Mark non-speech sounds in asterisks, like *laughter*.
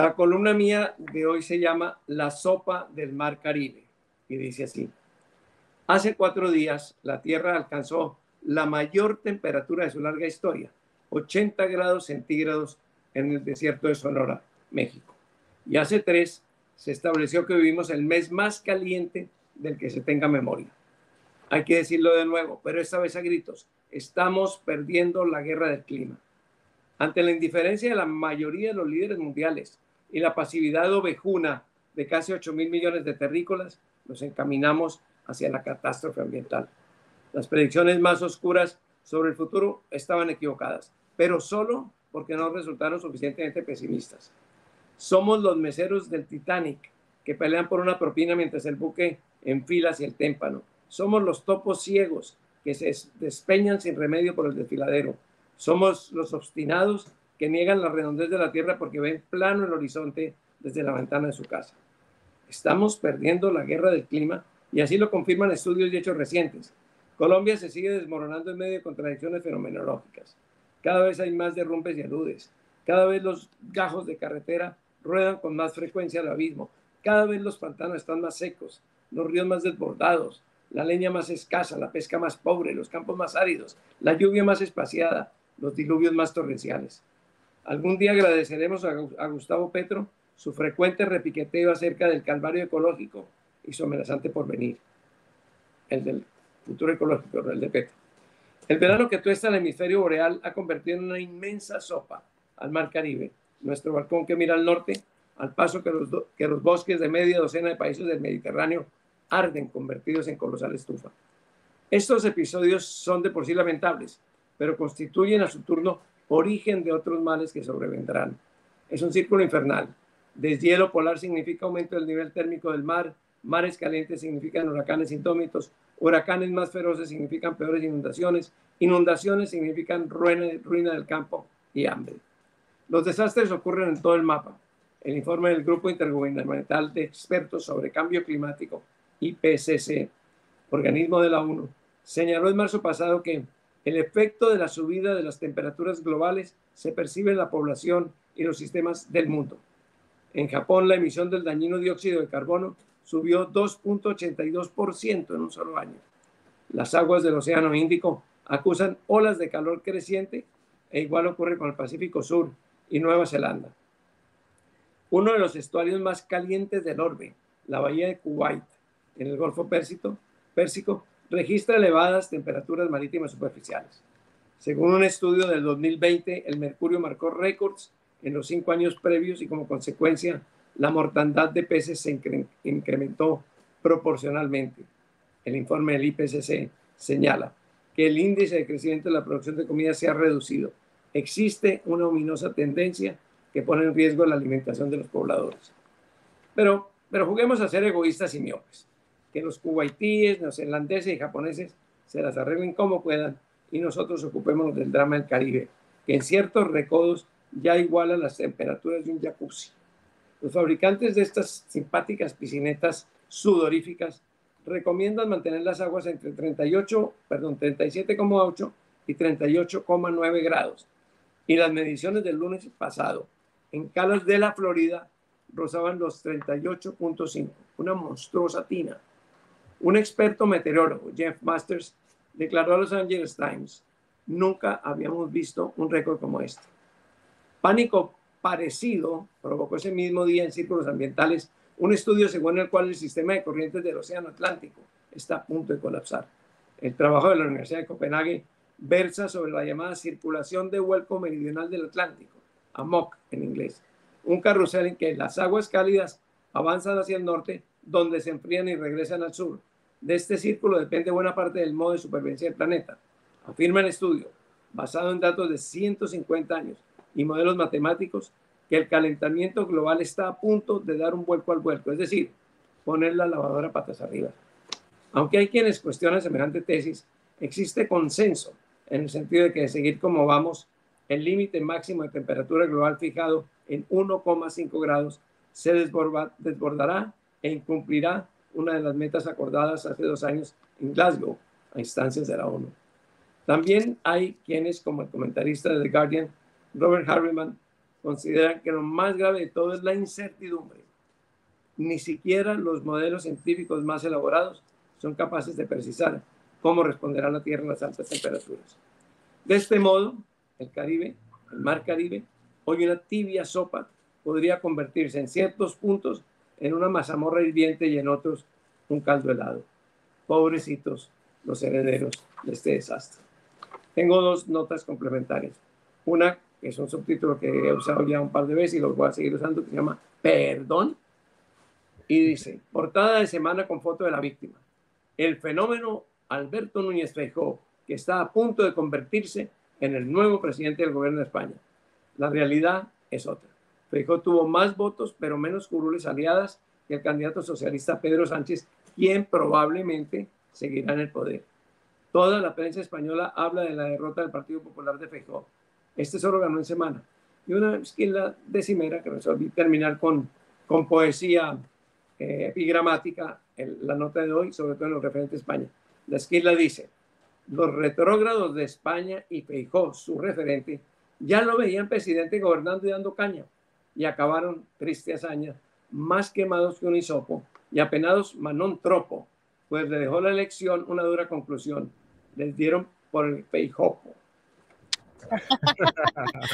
La columna mía de hoy se llama La sopa del mar Caribe y dice así. Hace cuatro días la Tierra alcanzó la mayor temperatura de su larga historia, 80 grados centígrados en el desierto de Sonora, México. Y hace tres se estableció que vivimos el mes más caliente del que se tenga memoria. Hay que decirlo de nuevo, pero esta vez a gritos. Estamos perdiendo la guerra del clima. Ante la indiferencia de la mayoría de los líderes mundiales y la pasividad ovejuna de casi 8 mil millones de terrícolas, nos encaminamos hacia la catástrofe ambiental. Las predicciones más oscuras sobre el futuro estaban equivocadas, pero solo porque no resultaron suficientemente pesimistas. Somos los meseros del Titanic que pelean por una propina mientras el buque enfila hacia el témpano. Somos los topos ciegos que se despeñan sin remedio por el desfiladero. Somos los obstinados que niegan la redondez de la Tierra porque ven plano el horizonte desde la ventana de su casa. Estamos perdiendo la guerra del clima y así lo confirman estudios y hechos recientes. Colombia se sigue desmoronando en medio de contradicciones fenomenológicas. Cada vez hay más derrumbes y aludes. Cada vez los gajos de carretera ruedan con más frecuencia al abismo. Cada vez los pantanos están más secos, los ríos más desbordados, la leña más escasa, la pesca más pobre, los campos más áridos, la lluvia más espaciada, los diluvios más torrenciales. Algún día agradeceremos a Gustavo Petro su frecuente repiqueteo acerca del calvario ecológico y su amenazante porvenir, el futuro ecológico, el de Petro. El verano que tuesta el hemisferio boreal ha convertido en una inmensa sopa al mar Caribe, nuestro balcón que mira al norte, al paso que los, que los bosques de media docena de países del Mediterráneo arden convertidos en colosal estufa. Estos episodios son de por sí lamentables, pero constituyen a su turno origen de otros males que sobrevendrán. Es un círculo infernal. Deshielo polar significa aumento del nivel térmico del mar, mares calientes significan huracanes indómitos, Huracanes más feroces significan peores inundaciones. Inundaciones significan ruina, ruina del campo y hambre. Los desastres ocurren en todo el mapa. El informe del Grupo Intergubernamental de Expertos sobre Cambio Climático, IPCC, organismo de la ONU, señaló en marzo pasado que el efecto de la subida de las temperaturas globales se percibe en la población y los sistemas del mundo. En Japón, la emisión del dañino dióxido de carbono subió 2.82% en un solo año. Las aguas del Océano Índico acusan olas de calor creciente e igual ocurre con el Pacífico Sur y Nueva Zelanda. Uno de los estuarios más calientes del orbe, la bahía de Kuwait, en el Golfo Pérsico, Pérsico, registra elevadas temperaturas marítimas superficiales. Según un estudio del 2020, el mercurio marcó récords en los cinco años previos y como consecuencia la mortandad de peces se incrementó proporcionalmente. El informe del IPCC señala que el índice de crecimiento de la producción de comida se ha reducido. Existe una ominosa tendencia que pone en riesgo la alimentación de los pobladores. Pero, pero juguemos a ser egoístas y miopes. Que los kuwaitíes, neozelandeses y japoneses se las arreglen como puedan y nosotros ocupémonos del drama del Caribe, que en ciertos recodos ya iguala las temperaturas de un jacuzzi. Los fabricantes de estas simpáticas piscinetas sudoríficas recomiendan mantener las aguas entre 38, perdón, 37,8 y 38,9 grados. Y las mediciones del lunes pasado en Calas de la Florida rozaban los 38.5, una monstruosa tina. Un experto meteorólogo, Jeff Masters, declaró a Los Angeles Times, nunca habíamos visto un récord como este. Pánico parecido provocó ese mismo día en círculos ambientales un estudio según el cual el sistema de corrientes del Océano Atlántico está a punto de colapsar. El trabajo de la Universidad de Copenhague versa sobre la llamada circulación de vuelco meridional del Atlántico, AMOC en inglés, un carrusel en que las aguas cálidas avanzan hacia el norte, donde se enfrían y regresan al sur. De este círculo depende buena parte del modo de supervivencia del planeta, afirma el estudio, basado en datos de 150 años y modelos matemáticos que el calentamiento global está a punto de dar un vuelco al vuelco, es decir, poner la lavadora patas arriba. Aunque hay quienes cuestionan semejante tesis, existe consenso en el sentido de que de seguir como vamos, el límite máximo de temperatura global fijado en 1,5 grados se desbordará e incumplirá una de las metas acordadas hace dos años en Glasgow, a instancias de la ONU. También hay quienes, como el comentarista de The Guardian, Robert Harriman, consideran que lo más grave de todo es la incertidumbre. Ni siquiera los modelos científicos más elaborados son capaces de precisar cómo responderá la Tierra a las altas temperaturas. De este modo, el Caribe, el Mar Caribe, hoy una tibia sopa podría convertirse en ciertos puntos en una mazamorra hirviente y en otros un caldo helado. Pobrecitos los herederos de este desastre. Tengo dos notas complementarias. Una, que es un subtítulo que he usado ya un par de veces y lo voy a seguir usando, que se llama Perdón. Y dice, portada de semana con foto de la víctima. El fenómeno Alberto Núñez Feijóo, que está a punto de convertirse en el nuevo presidente del gobierno de España. La realidad es otra. Feijóo tuvo más votos, pero menos curules aliadas que el candidato socialista Pedro Sánchez, quien probablemente seguirá en el poder. Toda la prensa española habla de la derrota del Partido Popular de Feijóo. Este solo ganó en semana. Y una esquina decimera que resolví terminar con, con poesía eh, epigramática, la nota de hoy, sobre todo en lo referente a España. La esquila dice, los retrógrados de España y Feijó, su referente, ya lo veían presidente gobernando y dando caña y acabaron, triste hazaña, más quemados que un hisopo y apenados manón tropo, pues le dejó la elección una dura conclusión. Les dieron por el Feijopo. *laughs*